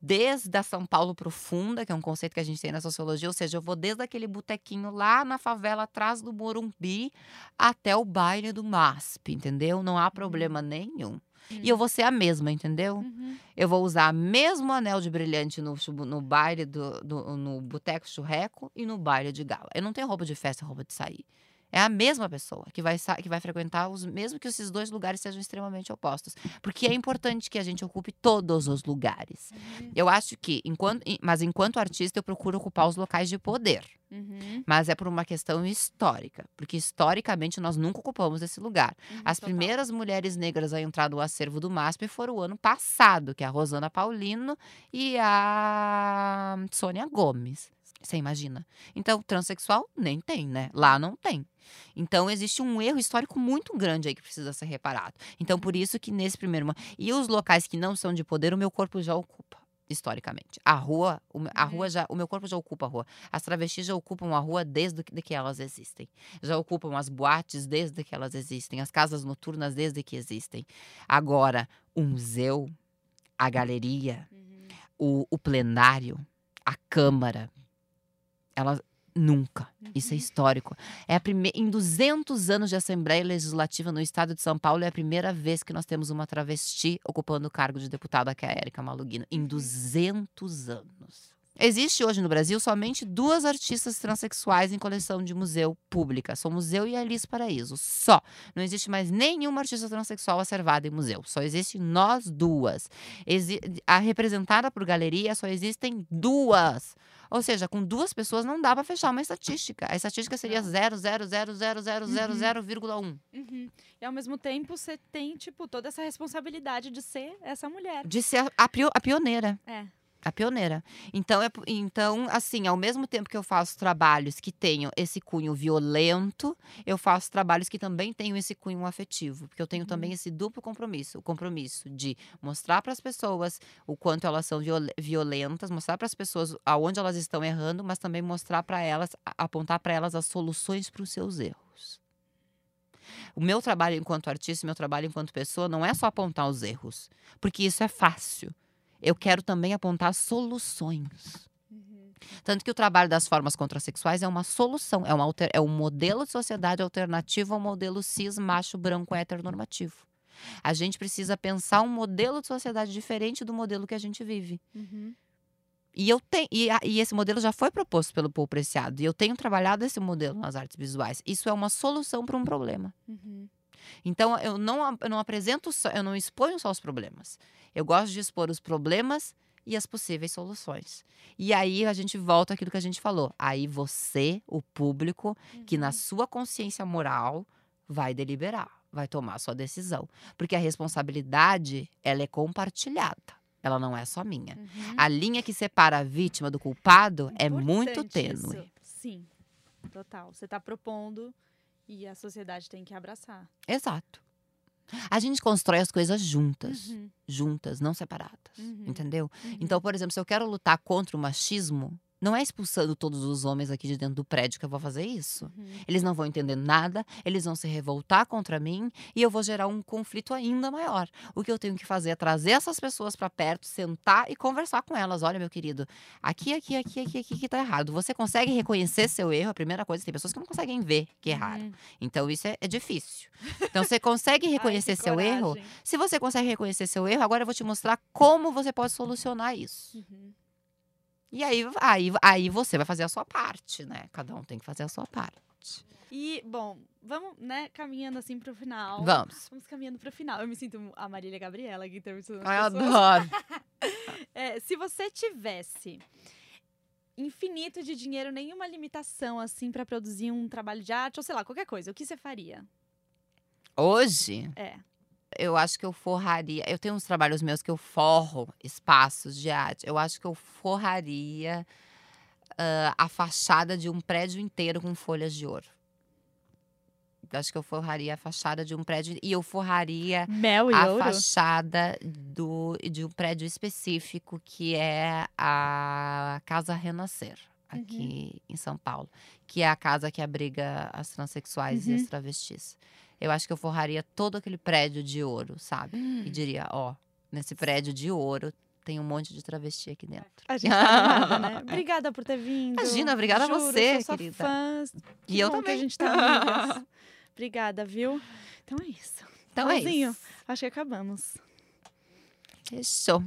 B: desde a São Paulo profunda, que é um conceito que a gente tem na sociologia, ou seja, eu vou desde aquele botequinho lá na favela atrás do Morumbi até o baile do MASP, entendeu? Não há problema nenhum. E eu vou ser a mesma, entendeu?
A: Uhum.
B: Eu vou usar o mesmo anel de brilhante no, no baile do, do- no boteco churreco e no baile de gala. Eu não tenho roupa de festa roupa de sair. É a mesma pessoa que vai, que vai frequentar os mesmo que esses dois lugares sejam extremamente opostos. Porque é importante que a gente ocupe todos os lugares.
A: Uhum.
B: Eu acho que, enquanto, mas enquanto artista, eu procuro ocupar os locais de poder.
A: Uhum.
B: Mas é por uma questão histórica. Porque historicamente nós nunca ocupamos esse lugar.
A: Uhum,
B: As
A: total.
B: primeiras mulheres negras a entrar no acervo do MASP foram o ano passado, que é a Rosana Paulino e a Sônia Gomes. Você imagina? Então, transexual nem tem, né? Lá não tem. Então, existe um erro histórico muito grande aí que precisa ser reparado. Então, por isso que nesse primeiro. mo- E os locais que não são de poder, o meu corpo já ocupa. Historicamente. A rua, a
A: Uhum.
B: rua já, o meu corpo já ocupa a rua. As travestis já ocupam a rua desde que, de que elas existem já ocupam as boates desde que elas existem, as casas noturnas desde que existem. Agora, o museu, a galeria,
A: Uhum.
B: o, o plenário, a câmara, elas nunca. Isso é
A: Uhum.
B: histórico. É a primeira em 200 anos de Assembleia Legislativa no estado de São Paulo é a primeira vez que nós temos uma travesti ocupando o cargo de deputada, que é a Érica Malugino, em
A: Uhum.
B: 200 anos. Existe hoje no Brasil somente duas artistas transexuais em coleção de museu pública. São Museu e Alice Paraíso. Só. Não existe mais nenhuma artista transexual acervada em museu. Só existe nós duas. Exi a representada por galeria só existem duas. Ou seja, com duas pessoas não dá para fechar uma estatística. A estatística seria 0,00000,1.
A: Uhum. E ao mesmo tempo você tem, tipo, toda essa responsabilidade de ser essa mulher.
B: De ser a, a, a pioneira.
A: É.
B: A pioneira. Então, é, então, assim, ao mesmo tempo que eu faço trabalhos que tenham esse cunho violento, eu faço trabalhos que também tenham esse cunho afetivo. Porque eu tenho uhum. também esse duplo compromisso. O compromisso de mostrar para as pessoas o quanto elas são violentas, mostrar para as pessoas aonde elas estão errando, mas também mostrar para elas, apontar para elas as soluções para os seus erros. O meu trabalho enquanto artista, o meu trabalho enquanto pessoa, não é só apontar os erros, porque isso é fácil eu quero também apontar soluções. Uhum. Tanto que o trabalho das formas contrasexuais é uma solução, é, uma alter, é um modelo de sociedade alternativo ao modelo cis, macho, branco, heteronormativo. A gente precisa pensar um modelo de sociedade diferente do modelo que a gente vive. Uhum. E, eu tenho, e, e, esse modelo já foi proposto pelo Paul Preciado. E eu tenho trabalhado esse modelo nas artes visuais. Isso é uma solução para um problema. Uhum. Então, eu não, eu não apresento, só, eu não exponho só os problemas. Eu gosto de expor os problemas e as possíveis soluções. E aí a gente volta àquilo que a gente falou. Aí você, o público, uhum. que na uhum. sua consciência moral vai deliberar, vai tomar a sua decisão. Porque a responsabilidade, ela é compartilhada. Ela não é só minha. Uhum. A linha que separa a vítima do culpado Importante é muito tênue. Isso.
A: Sim, total. Você está propondo e a sociedade tem que abraçar.
B: Exato. A gente constrói as coisas juntas, uhum. juntas, não separadas, uhum. entendeu? Uhum. Então, por exemplo, se eu quero lutar contra o machismo, não é expulsando todos os homens aqui de dentro do prédio que eu vou fazer isso. Uhum. Eles não vão entender nada, eles vão se revoltar contra mim e eu vou gerar um conflito ainda maior. O que eu tenho que fazer é trazer essas pessoas para perto, sentar e conversar com elas. Olha, meu querido, aqui, aqui, aqui, aqui, aqui que tá errado. Você consegue reconhecer seu erro? A primeira coisa, tem pessoas que não conseguem ver que erraram. Uhum. Então isso é, é, difícil. Então você consegue reconhecer Ai, seu coragem. erro? Se você consegue reconhecer seu erro, agora eu vou te mostrar como você pode solucionar isso. Uhum. E aí, aí, aí você vai fazer a sua parte, né? Cada um tem que fazer a sua parte.
A: E, bom, vamos, né, caminhando assim pro final.
B: Vamos.
A: Vamos caminhando pro final. Eu me sinto a Marília Gabriela aqui entrevistando
B: Ai, eu adoro.
A: é, se você tivesse infinito de dinheiro, nenhuma limitação, assim, para produzir um trabalho de arte, ou sei lá, qualquer coisa, o que você faria?
B: Hoje?
A: É
B: eu acho que eu forraria. Eu tenho uns trabalhos meus que eu forro espaços de arte. Eu acho que eu forraria uh, a fachada de um prédio inteiro com folhas de ouro. Eu acho que eu forraria a fachada de um prédio e eu forraria
A: Mel e
B: a
A: ouro?
B: fachada do, de um prédio específico que é a Casa Renascer aqui uhum. em São Paulo, que é a casa que abriga as transexuais uhum. e as travestis eu acho que eu forraria todo aquele prédio de ouro, sabe? Hum. E diria, ó, nesse prédio de ouro tem um monte de travesti aqui dentro.
A: A gente tá animada, né? Obrigada por ter vindo.
B: Imagina, obrigada
A: Juro,
B: a você,
A: sou
B: querida.
A: Fãs.
B: Que e eu também.
A: A gente tá obrigada, viu? Então é isso.
B: Então é isso.
A: Acho que acabamos.
B: Fechou.